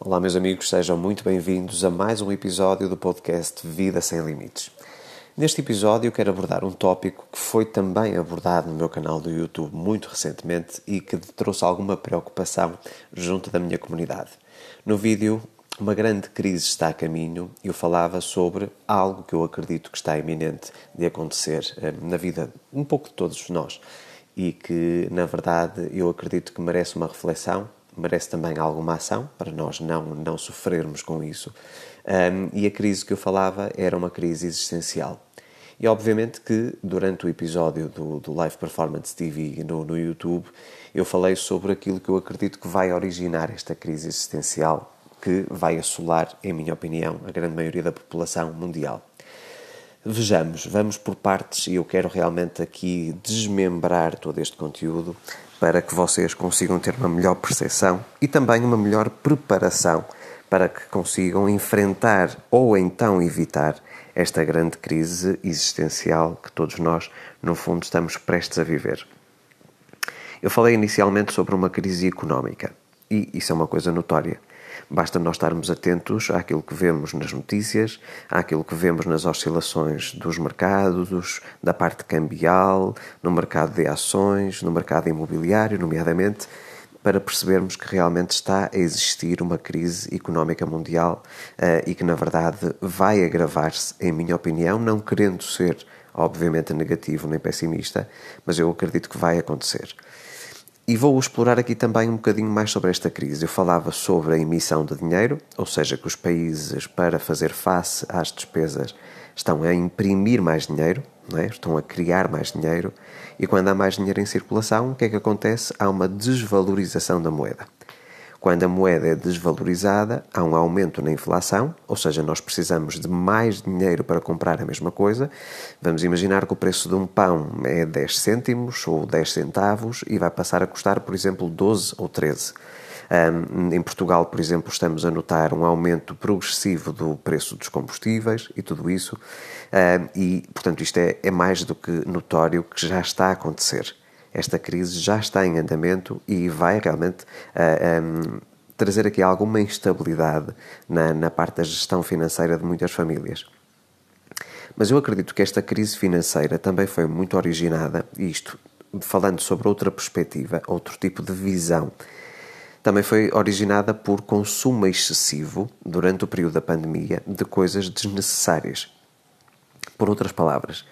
Olá, meus amigos, sejam muito bem-vindos a mais um episódio do podcast Vida Sem Limites. Neste episódio, quero abordar um tópico que foi também abordado no meu canal do YouTube muito recentemente e que trouxe alguma preocupação junto da minha comunidade. No vídeo, uma grande crise está a caminho e eu falava sobre algo que eu acredito que está iminente de acontecer eh, na vida um pouco de todos nós e que, na verdade, eu acredito que merece uma reflexão, merece também alguma ação para nós não, não sofrermos com isso. Um, e a crise que eu falava era uma crise existencial. E obviamente que durante o episódio do, do Live Performance TV no, no YouTube eu falei sobre aquilo que eu acredito que vai originar esta crise existencial que vai assolar, em minha opinião, a grande maioria da população mundial. Vejamos, vamos por partes e eu quero realmente aqui desmembrar todo este conteúdo para que vocês consigam ter uma melhor percepção e também uma melhor preparação para que consigam enfrentar ou então evitar esta grande crise existencial que todos nós, no fundo, estamos prestes a viver. Eu falei inicialmente sobre uma crise económica e isso é uma coisa notória. Basta nós estarmos atentos àquilo que vemos nas notícias, àquilo que vemos nas oscilações dos mercados, da parte cambial, no mercado de ações, no mercado imobiliário, nomeadamente, para percebermos que realmente está a existir uma crise económica mundial uh, e que, na verdade, vai agravar-se, em minha opinião, não querendo ser, obviamente, negativo nem pessimista, mas eu acredito que vai acontecer. E vou explorar aqui também um bocadinho mais sobre esta crise. Eu falava sobre a emissão de dinheiro, ou seja, que os países, para fazer face às despesas, estão a imprimir mais dinheiro, é? estão a criar mais dinheiro, e quando há mais dinheiro em circulação, o que é que acontece? Há uma desvalorização da moeda. Quando a moeda é desvalorizada, há um aumento na inflação, ou seja, nós precisamos de mais dinheiro para comprar a mesma coisa. Vamos imaginar que o preço de um pão é 10 cêntimos ou 10 centavos e vai passar a custar, por exemplo, 12 ou 13. Um, em Portugal, por exemplo, estamos a notar um aumento progressivo do preço dos combustíveis e tudo isso, um, e portanto, isto é, é mais do que notório que já está a acontecer esta crise já está em andamento e vai realmente uh, eh, um, ehm, trazer aqui alguma instabilidade na, na parte da gestão financeira de muitas famílias. Mas eu acredito que esta crise financeira também foi muito originada, isto falando sobre outra perspectiva, outro tipo de visão, também foi originada por consumo excessivo durante o período da pandemia de coisas desnecessárias. Por outras palavras,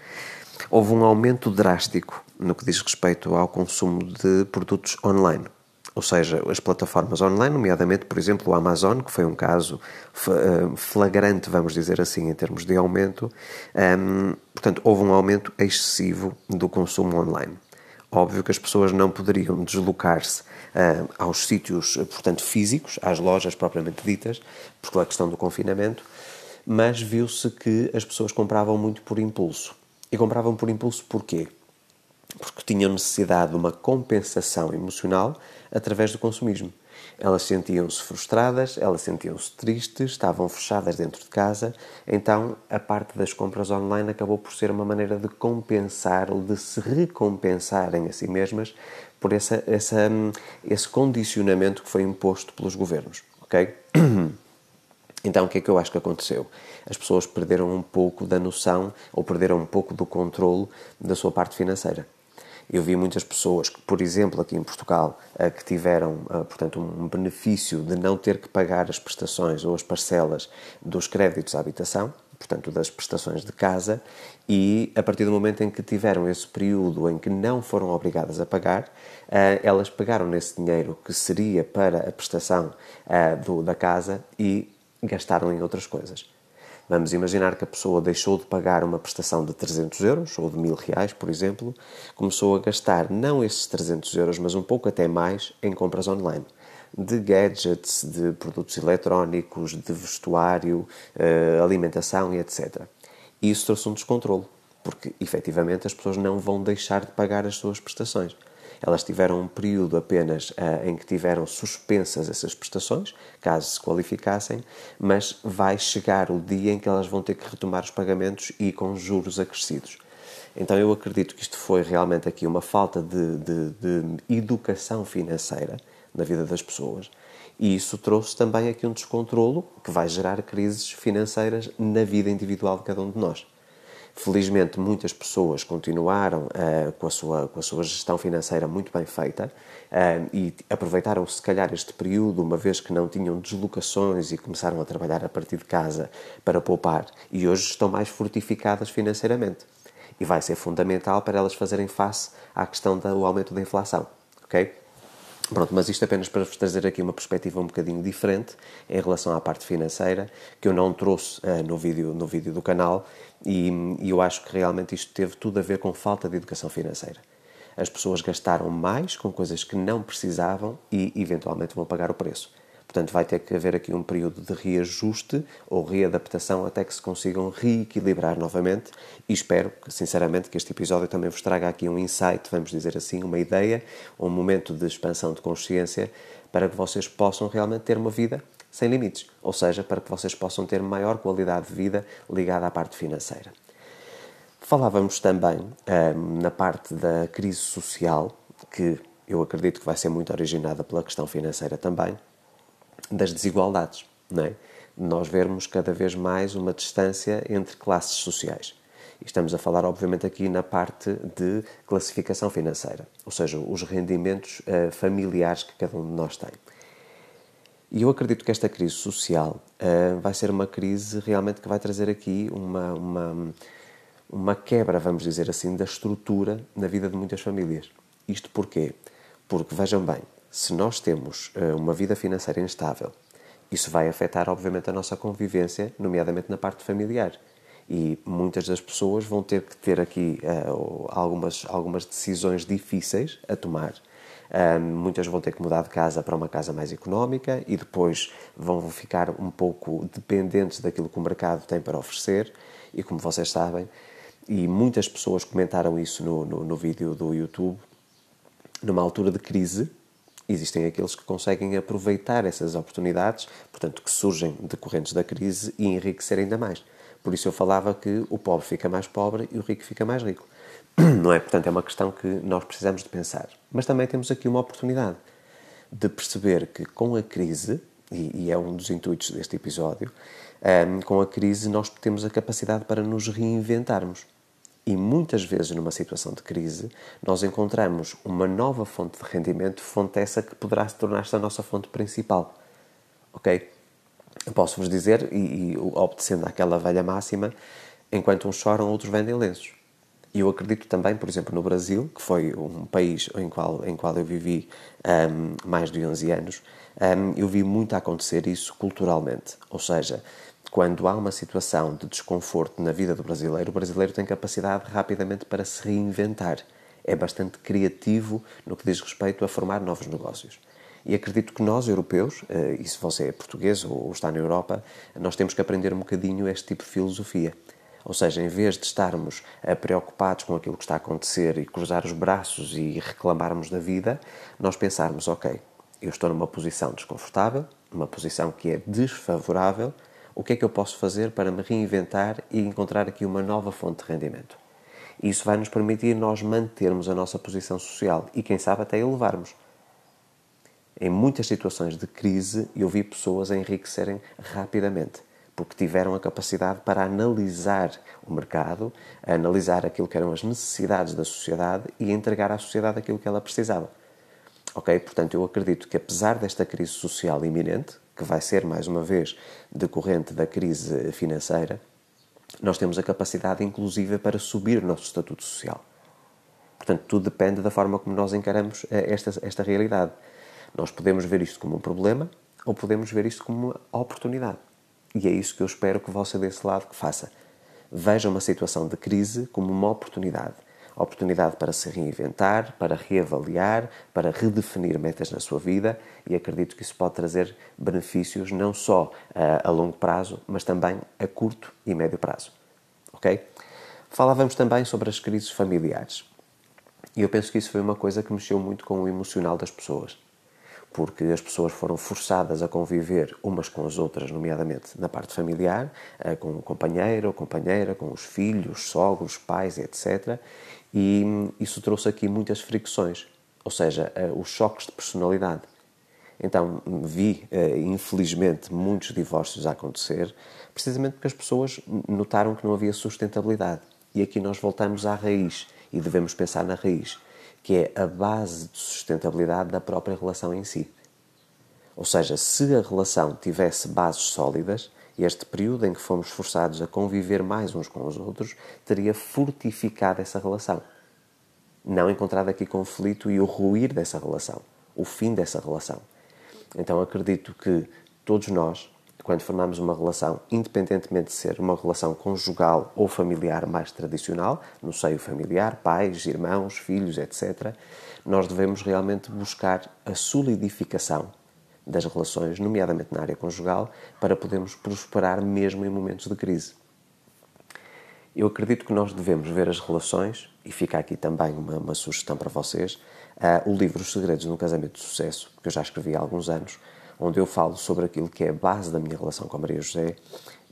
houve um aumento drástico no que diz respeito ao consumo de produtos online. Ou seja, as plataformas online, nomeadamente, por exemplo, o Amazon, que foi um caso eh, flagrante, vamos dizer assim, em termos de aumento. Um, portanto, houve um aumento excessivo do consumo online. Óbvio que as pessoas não poderiam deslocar-se uh, aos sítios, portanto, físicos, às lojas propriamente ditas, por a questão do confinamento, mas viu-se que as pessoas compravam muito por impulso. E compravam por impulso porquê? Porque tinham necessidade de uma compensação emocional através do consumismo. Elas sentiam-se frustradas, elas sentiam-se tristes, estavam fechadas dentro de casa, então a parte das compras online acabou por ser uma maneira de compensar ou de se recompensarem a si mesmas por essa, essa, esse condicionamento que foi imposto pelos governos. ok? Então, o que é que eu acho que aconteceu? As pessoas perderam um pouco da noção ou perderam um pouco do controle da sua parte financeira. Eu vi muitas pessoas que, por exemplo, aqui em Portugal, eh, que tiveram, eh, portanto, um benefício de não ter que pagar as prestações ou as parcelas dos créditos à habitação, portanto, das prestações de casa, e a partir do momento em que tiveram esse período em que não foram obrigadas a pagar, eh, elas pegaram nesse dinheiro que seria para a prestação da casa e gastaram em outras coisas. Vamos imaginar que a pessoa deixou de pagar uma prestação de 300 euros ou de 1000 reais, por exemplo, começou a gastar não esses 300 euros, mas um pouco até mais em compras online. De gadgets, de produtos eletrónicos, de vestuário, eh, alimentação e etc. E isso trouxe um descontrole, porque efetivamente as pessoas não vão deixar de pagar as suas prestações. Elas tiveram um período apenas uh, em que tiveram suspensas essas prestações, caso se qualificassem, mas vai chegar o dia em que elas vão ter que retomar os pagamentos e com juros acrescidos. Então eu acredito que isto foi realmente aqui uma falta de, de, de educação financeira na vida das pessoas E isso trouxe também aqui um descontrolo que vai gerar crises financeiras na vida individual de cada um de nós. Felizmente, muitas pessoas continuaram uh, com, a sua, com a sua gestão financeira muito bem feita uh, e aproveitaram, se calhar, este período, uma vez que não tinham deslocações e começaram a trabalhar a partir de casa para poupar, e hoje estão mais fortificadas financeiramente. E vai ser fundamental para elas fazerem face à questão do aumento da inflação. ok? Pronto, mas isto apenas para vos trazer aqui uma perspectiva um bocadinho diferente em relação à parte financeira, que eu não trouxe uh, no, vídeo, no vídeo do canal, e, e eu acho que realmente isto teve tudo a ver com falta de educação financeira. As pessoas gastaram mais com coisas que não precisavam e, eventualmente, vão pagar o preço. Portanto, vai ter que haver aqui um período de reajuste ou readaptação até que se consigam reequilibrar novamente e espero, sinceramente, que este episódio também vos traga aqui um insight, vamos dizer assim, uma ideia, um momento de expansão de consciência para que vocês possam realmente ter uma vida sem limites, ou seja, para que vocês possam ter maior qualidade de vida ligada à parte financeira. Falávamos também hum, na parte da crise social, que eu acredito que vai ser muito originada pela questão financeira também, das desigualdades, não é? Nós vermos cada vez mais uma distância entre classes sociais. E estamos a falar, obviamente, aqui na parte de classificação financeira, ou seja, os rendimentos uh, familiares que cada um de nós tem. E eu acredito que esta crise social uh, vai ser uma crise realmente que vai trazer aqui uma, uma, uma quebra, vamos dizer assim, da estrutura na vida de muitas famílias. Isto porquê? Porque, vejam bem, se nós temos uh, uma vida financeira instável, isso vai afetar, obviamente, a nossa convivência, nomeadamente na parte familiar. E muitas das pessoas vão ter que ter aqui uh, algumas, algumas decisões difíceis a tomar. Um, muitas vão ter que mudar de casa para uma casa mais económica e depois vão ficar um pouco dependentes daquilo que o mercado tem para oferecer. E como vocês sabem, e muitas pessoas comentaram isso no, no, no vídeo do YouTube, numa altura de crise, existem aqueles que conseguem aproveitar essas oportunidades, portanto, que surgem decorrentes da crise e enriquecer ainda mais. Por isso eu falava que o pobre fica mais pobre e o rico fica mais rico. Não é? Portanto, é uma questão que nós precisamos de pensar. Mas também temos aqui uma oportunidade de perceber que com a crise, e, é um dos intuitos deste episódio, um, com a crise nós temos a capacidade para nos reinventarmos. E muitas vezes, numa situação de crise, nós encontramos uma nova fonte de rendimento, fonte essa que poderá se tornar-se a nossa fonte principal. Ok? Posso-vos dizer, e, e obedecendo àquela velha máxima, enquanto uns choram, outros vendem lenços. E eu acredito também, por exemplo, no Brasil, que foi um país em qual, em qual eu vivi um, mais de 11 anos, um, eu vi muito acontecer isso culturalmente. Ou seja, quando há uma situação de desconforto na vida do brasileiro, o brasileiro tem capacidade rapidamente para se reinventar. É bastante criativo no que diz respeito a formar novos negócios. E acredito que nós, europeus, eh, e se você é português ou está na Europa, nós temos que aprender um bocadinho este tipo de filosofia. Ou seja, em vez de estarmos eh, preocupados com aquilo que está a acontecer e cruzar os braços e reclamarmos da vida, nós pensarmos: ok, eu estou numa posição desconfortável, numa posição que é desfavorável, o que é que eu posso fazer para me reinventar e encontrar aqui uma nova fonte de rendimento. Isso vai nos permitir nós mantermos a nossa posição social e, quem sabe, até elevarmos. Em muitas situações de crise, eu vi pessoas enriquecerem rapidamente, porque tiveram a capacidade para analisar o mercado, analisar aquilo que eram as necessidades da sociedade e entregar à sociedade aquilo que ela precisava. Ok? Portanto, eu acredito que apesar desta crise social iminente, que vai ser, mais uma vez, decorrente da crise financeira, nós temos a capacidade, inclusive, para subir o nosso estatuto social. Portanto, tudo depende da forma como nós encaramos eh, esta, esta realidade. Nós podemos ver isto como um problema ou podemos ver isto como uma oportunidade. E é isso que eu espero que você desse lado que faça. Veja uma situação de crise como uma oportunidade oportunidade para se reinventar, para reavaliar, para redefinir metas na sua vida e acredito que isso pode trazer benefícios não só a, a longo prazo, mas também a curto e médio prazo. Ok? Falávamos também sobre as crises familiares. E eu penso que isso foi uma coisa que mexeu muito com o emocional das pessoas porque as pessoas foram forçadas a conviver umas com as outras, nomeadamente na parte familiar, eh, com o companheiro ou companheira, com os filhos, sogros, pais, etc. E isso trouxe aqui muitas fricções, ou seja, eh, os choques de personalidade. Então, vi, eh, infelizmente, muitos divórcios a acontecer, precisamente porque as pessoas notaram que não havia sustentabilidade. E aqui nós voltamos à raiz e devemos pensar na raiz, que é a base de sustentabilidade da própria relação em si. Ou seja, se a relação tivesse bases sólidas, este período em que fomos forçados a conviver mais uns com os outros teria fortificado essa relação. Não encontrado aqui conflito e o ruir dessa relação, o fim dessa relação. Então acredito que todos nós, quando formamos uma relação, independentemente de ser uma relação conjugal ou familiar mais tradicional, no seio familiar, pais, irmãos, filhos, etc., nós devemos realmente buscar a solidificação das relações, nomeadamente na área conjugal, para podermos prosperar mesmo em momentos de crise. Eu acredito que nós devemos ver as relações, e fica aqui também uma, uma sugestão para vocês, uh, o livro Os Segredos de um Casamento de Sucesso, que eu já escrevi há alguns anos, onde eu falo sobre aquilo que é a base da minha relação com a Maria José,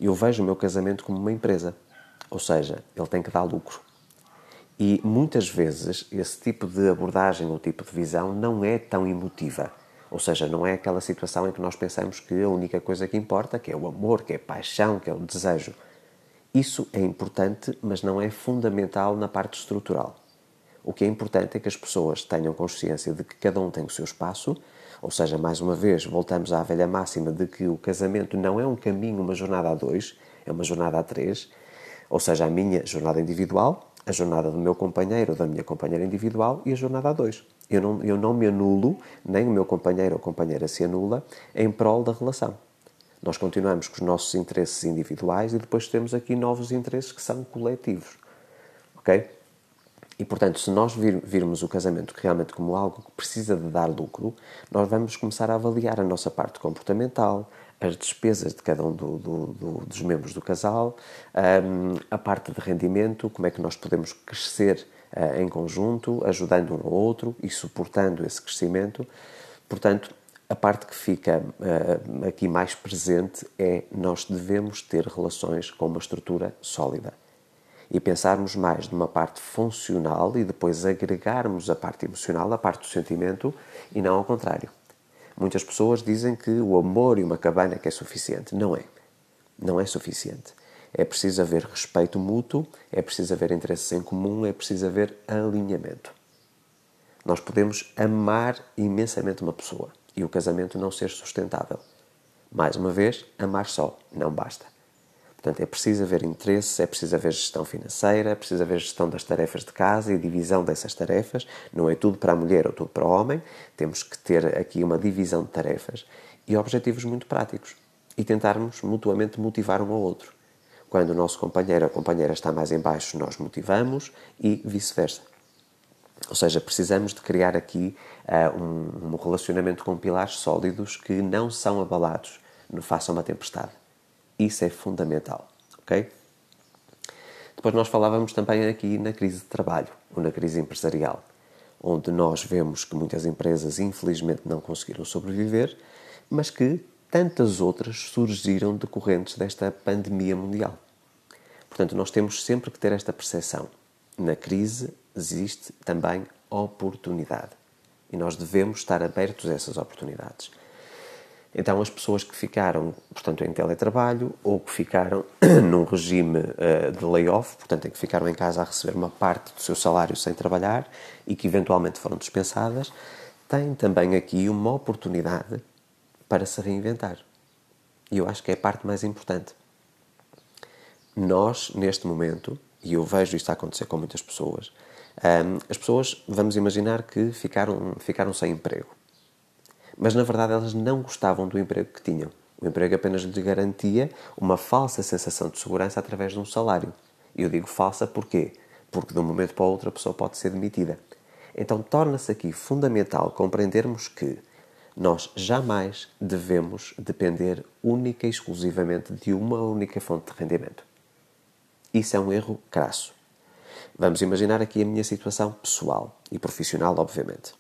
eu vejo o meu casamento como uma empresa. Ou seja, ele tem que dar lucro. E muitas vezes esse tipo de abordagem ou tipo de visão não é tão emotiva. Ou seja, não é aquela situação em que nós pensamos que a única coisa que importa, que é o amor, que é a paixão, que é o desejo. Isso é importante, mas não é fundamental na parte estrutural. O que é importante é que as pessoas tenham consciência de que cada um tem o seu espaço, ou seja, mais uma vez, voltamos à velha máxima de que o casamento não é um caminho, uma jornada a dois, é uma jornada a três, ou seja, a minha jornada individual, a jornada do meu companheiro ou da minha companheira individual e a jornada a dois. Eu não, eu não me anulo, nem o meu companheiro ou companheira se anula, em prol da relação. Nós continuamos com os nossos interesses individuais e depois temos aqui novos interesses que são coletivos. Ok? E, portanto, se nós vir, virmos o casamento realmente como algo que precisa de dar lucro, nós vamos começar a avaliar a nossa parte comportamental, as despesas de cada um do, do, do, dos membros do casal, um, a parte de rendimento, como é que nós podemos crescer em conjunto, ajudando um ao outro e suportando esse crescimento. Portanto, a parte que fica uh, aqui mais presente é nós devemos ter relações com uma estrutura sólida e pensarmos mais numa parte funcional e depois agregarmos a parte emocional, a parte do sentimento e não ao contrário. Muitas pessoas dizem que o amor e uma cabana que é suficiente. Não é. Não é suficiente. É preciso haver respeito mútuo, é preciso haver interesses em comum, é preciso haver alinhamento. Nós podemos amar imensamente uma pessoa e o casamento não ser sustentável. Mais uma vez, amar só não basta. Portanto, é preciso haver interesse, é preciso haver gestão financeira, é preciso haver gestão das tarefas de casa e divisão dessas tarefas. Não é tudo para a mulher ou tudo para o homem. Temos que ter aqui uma divisão de tarefas e objetivos muito práticos e tentarmos mutuamente motivar um ao outro. Quando o nosso companheiro ou companheira está mais em baixo, nós motivamos e vice-versa. Ou seja, precisamos de criar aqui uh, um, um relacionamento com pilares sólidos que não são abalados no face a uma tempestade. Isso é fundamental, ok? Depois nós falávamos também aqui na crise de trabalho, ou na crise empresarial, onde nós vemos que muitas empresas infelizmente não conseguiram sobreviver, mas que tantas outras surgiram decorrentes desta pandemia mundial. Portanto, nós temos sempre que ter esta percepção. Na crise existe também oportunidade. E nós devemos estar abertos a essas oportunidades. Então, as pessoas que ficaram, portanto, em teletrabalho ou que ficaram num regime uh, de layoff, portanto, em que ficaram em casa a receber uma parte do seu salário sem trabalhar e que eventualmente foram dispensadas, têm também aqui uma oportunidade para se reinventar. E eu acho que é a parte mais importante. Nós, neste momento, e eu vejo isto acontecer com muitas pessoas, um, as pessoas, vamos imaginar que ficaram, ficaram sem emprego mas na verdade elas não gostavam do emprego que tinham. O emprego apenas lhes garantia uma falsa sensação de segurança através de um salário. E eu digo falsa porquê? Porque de um momento para o outro a pessoa pode ser demitida. Então torna-se aqui fundamental compreendermos que nós jamais devemos depender única e exclusivamente de uma única fonte de rendimento. Isso é um erro crasso. Vamos imaginar aqui a minha situação pessoal e profissional, obviamente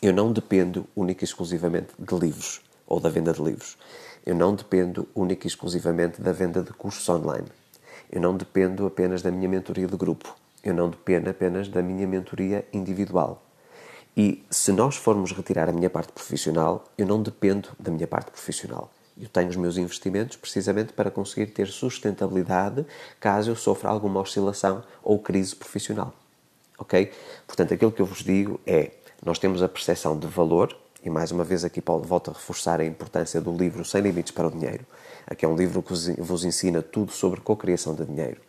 eu não dependo única e exclusivamente de livros ou da venda de livros. Eu não dependo única e exclusivamente da venda de cursos online. Eu não dependo apenas da minha mentoria de grupo. Eu não dependo apenas da minha mentoria individual. E se nós formos retirar a minha parte profissional, eu não dependo da minha parte profissional. Eu tenho os meus investimentos precisamente para conseguir ter sustentabilidade caso eu sofra alguma oscilação ou crise profissional. Ok? Portanto, aquilo que eu vos digo é: nós temos a percepção de valor, e mais uma vez aqui Paulo volta a reforçar a importância do livro Sem Limites para o Dinheiro, que é um livro que vos ensina tudo sobre co-criação de dinheiro.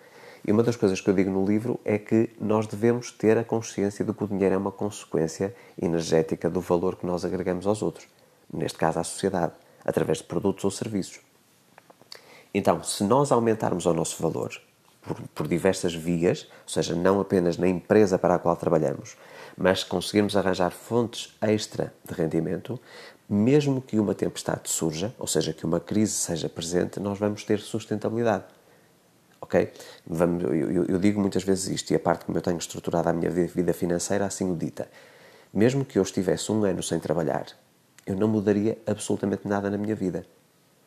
E uma das coisas que eu digo no livro é que nós devemos ter a consciência de que o dinheiro é uma consequência energética do valor que nós agregamos aos outros, neste caso à sociedade, através de produtos ou serviços. Então, se nós aumentarmos o nosso valor por, por diversas vias, ou seja, não apenas na empresa para a qual trabalhamos, mas conseguirmos arranjar fontes extra de rendimento, mesmo que uma tempestade surja, ou seja, que uma crise seja presente, nós vamos ter sustentabilidade. Ok? Vamos, eu, eu, digo muitas vezes isto, e a parte como eu tenho estruturado a minha vida financeira assim o dita. Mesmo que eu estivesse um ano sem trabalhar, eu não mudaria absolutamente nada na minha vida.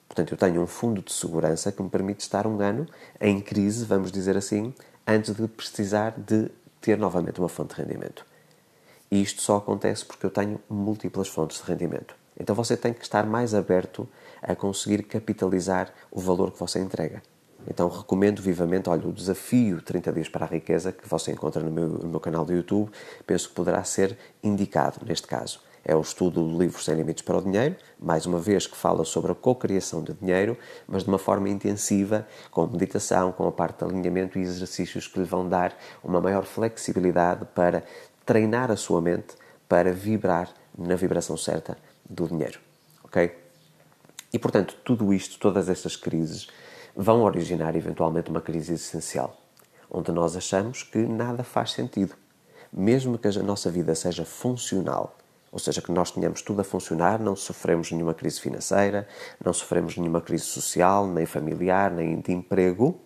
Portanto, eu tenho um fundo de segurança que me permite estar um ano em crise, vamos dizer assim, antes de precisar de ter novamente uma fonte de rendimento. E isto só acontece porque eu tenho múltiplas fontes de rendimento. Então você tem que estar mais aberto a conseguir capitalizar o valor que você entrega. Então recomendo vivamente, olha, o desafio 30 dias para a riqueza que você encontra no meu, no meu canal do YouTube, penso que poderá ser indicado neste caso. É o estudo do livro Sem Limites para o Dinheiro, mais uma vez que fala sobre a cocriação de dinheiro, mas de uma forma intensiva, com meditação, com a parte de alinhamento e exercícios que lhe vão dar uma maior flexibilidade para treinar a sua mente para vibrar na vibração certa do dinheiro. Ok? E portanto, tudo isto, todas estas crises, vão originar eventualmente uma crise existencial, onde nós achamos que nada faz sentido. Mesmo que a nossa vida seja funcional, ou seja, que nós tenhamos tudo a funcionar, não sofremos nenhuma crise financeira, não sofremos nenhuma crise social, nem familiar, nem de emprego,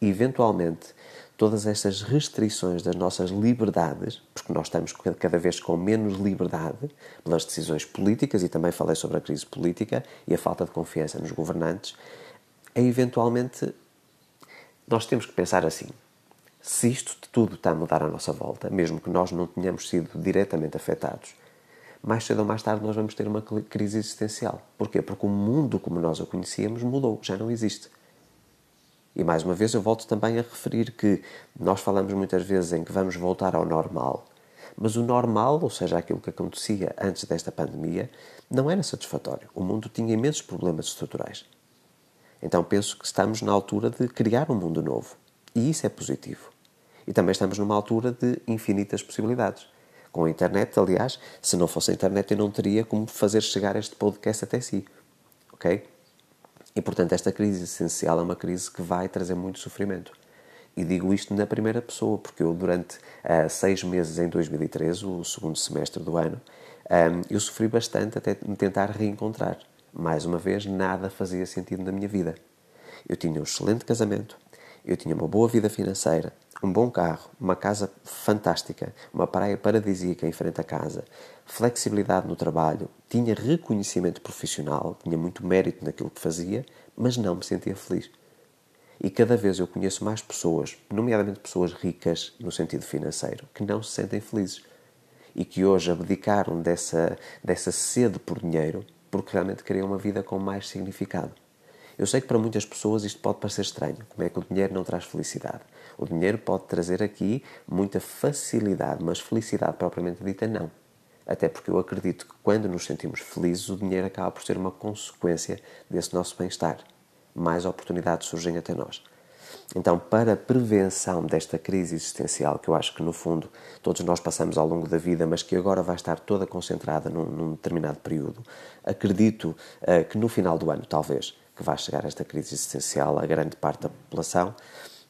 eventualmente todas estas restrições das nossas liberdades, porque nós estamos cada vez com menos liberdade pelas decisões políticas, e também falei sobre a crise política e a falta de confiança nos governantes, é eventualmente nós temos que pensar assim. Se isto tudo está a mudar à nossa volta, mesmo que nós não tenhamos sido diretamente afetados, mais cedo ou mais tarde nós vamos ter uma crise existencial. Porquê? Porque o mundo como nós o conhecíamos mudou, já não existe. E mais uma vez eu volto também a referir que nós falamos muitas vezes em que vamos voltar ao normal, mas o normal, ou seja, aquilo que acontecia antes desta pandemia, não era satisfatório. O mundo tinha imensos problemas estruturais. Então penso que estamos na altura de criar um mundo novo. E isso é positivo. E também estamos numa altura de infinitas possibilidades. Com a internet, aliás, se não fosse a internet eu não teria como fazer chegar este podcast até si. Ok? E, portanto, esta crise essencial é uma crise que vai trazer muito sofrimento. E digo isto na primeira pessoa, porque eu, durante uh, seis meses em 2013, o segundo semestre do ano, um, ehm, eu sofri bastante até me tentar reencontrar. Mais uma vez, nada fazia sentido na minha vida. Eu tinha um excelente casamento, eu tinha uma boa vida financeira, um bom carro, uma casa fantástica, uma praia paradisíaca em frente à casa, flexibilidade no trabalho, tinha reconhecimento profissional, tinha muito mérito naquilo que fazia, mas não me sentia feliz. E cada vez eu conheço mais pessoas, nomeadamente pessoas ricas no sentido financeiro, que não se sentem felizes e que hoje abdicaram dessa, dessa sede por dinheiro porque realmente queriam uma vida com mais significado. Eu sei que para muitas pessoas isto pode parecer estranho. Como é que o dinheiro não traz felicidade? O dinheiro pode trazer aqui muita facilidade, mas felicidade propriamente dita não. Até porque eu acredito que quando nos sentimos felizes, o dinheiro acaba por ser uma consequência desse nosso bem-estar. Mais oportunidades surgem até nós. Então, para a prevenção desta crise existencial, que eu acho que no fundo todos nós passamos ao longo da vida, mas que agora vai estar toda concentrada num, num determinado período, acredito uh, que no final do ano, talvez, que vai chegar esta crise existencial a grande parte da população,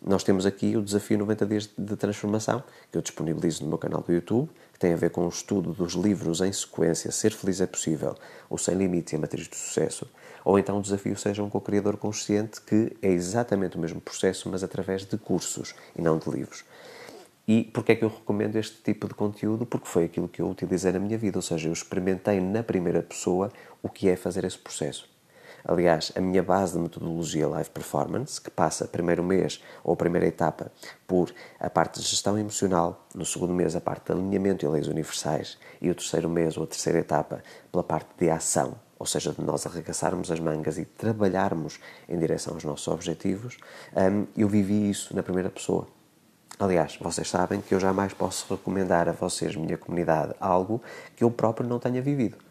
nós temos aqui o desafio 90 dias de transformação, que eu disponibilizo no meu canal do YouTube, que tem a ver com o estudo dos livros em sequência Ser Feliz é Possível, O Sem Limites e a Matriz do Sucesso, ou então o desafio seja um co-criador consciente, que é exatamente o mesmo processo, mas através de cursos e não de livros. E porquê é que eu recomendo este tipo de conteúdo? Porque foi aquilo que eu utilizei na minha vida, ou seja, eu experimentei na primeira pessoa o que é fazer esse processo. Aliás, a minha base de metodologia Live Performance, que passa primeiro mês ou primeira etapa por a parte de gestão emocional, no segundo mês a parte de alinhamento e leis universais e o terceiro mês ou a terceira etapa pela parte de ação, ou seja, de nós arregaçarmos as mangas e trabalharmos em direção aos nossos objetivos, hum, eu vivi isso na primeira pessoa. Aliás, vocês sabem que eu jamais posso recomendar a vocês, minha comunidade, algo que eu próprio não tenha vivido.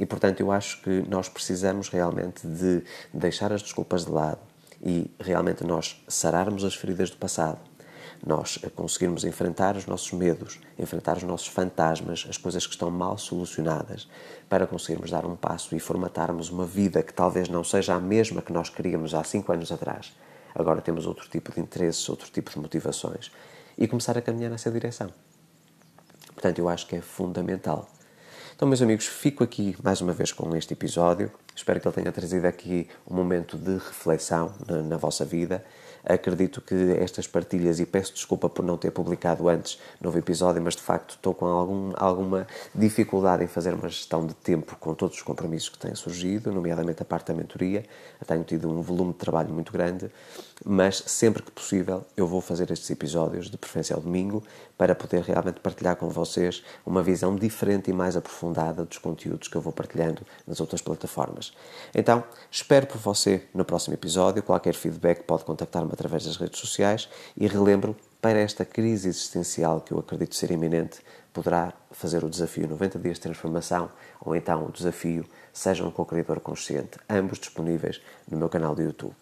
E, portanto, eu acho que nós precisamos realmente de deixar as desculpas de lado e realmente nós sararmos as feridas do passado, nós conseguirmos enfrentar os nossos medos, enfrentar os nossos fantasmas, as coisas que estão mal solucionadas, para conseguirmos dar um passo e formatarmos uma vida que talvez não seja a mesma que nós queríamos há cinco anos atrás. Agora temos outro tipo de interesses, outro tipo de motivações e começar a caminhar nessa direção. Portanto, eu acho que é fundamental então, meus amigos, fico aqui mais uma vez com este episódio. Espero que ele tenha trazido aqui um momento de reflexão na, na vossa vida. Acredito que estas partilhas, e peço desculpa por não ter publicado antes novo episódio, mas de facto estou com algum, alguma dificuldade em fazer uma gestão de tempo com todos os compromissos que têm surgido, nomeadamente a parte da mentoria. tenho tido um volume de trabalho muito grande, mas sempre que possível eu vou fazer estes episódios, de preferência ao domingo, para poder realmente partilhar com vocês uma visão diferente e mais aprofundada dos conteúdos que eu vou partilhando nas outras plataformas. Então, espero por você no próximo episódio. Qualquer feedback pode contactar-me através das redes sociais e relembro, para esta crise existencial que eu acredito ser iminente, poderá fazer o desafio 90 dias de transformação ou então o desafio Seja um co-criador consciente, ambos disponíveis no meu canal do YouTube.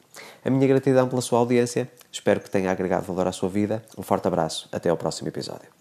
A minha gratidão pela sua audiência, espero que tenha agregado valor à sua vida. Um forte abraço, até ao próximo episódio.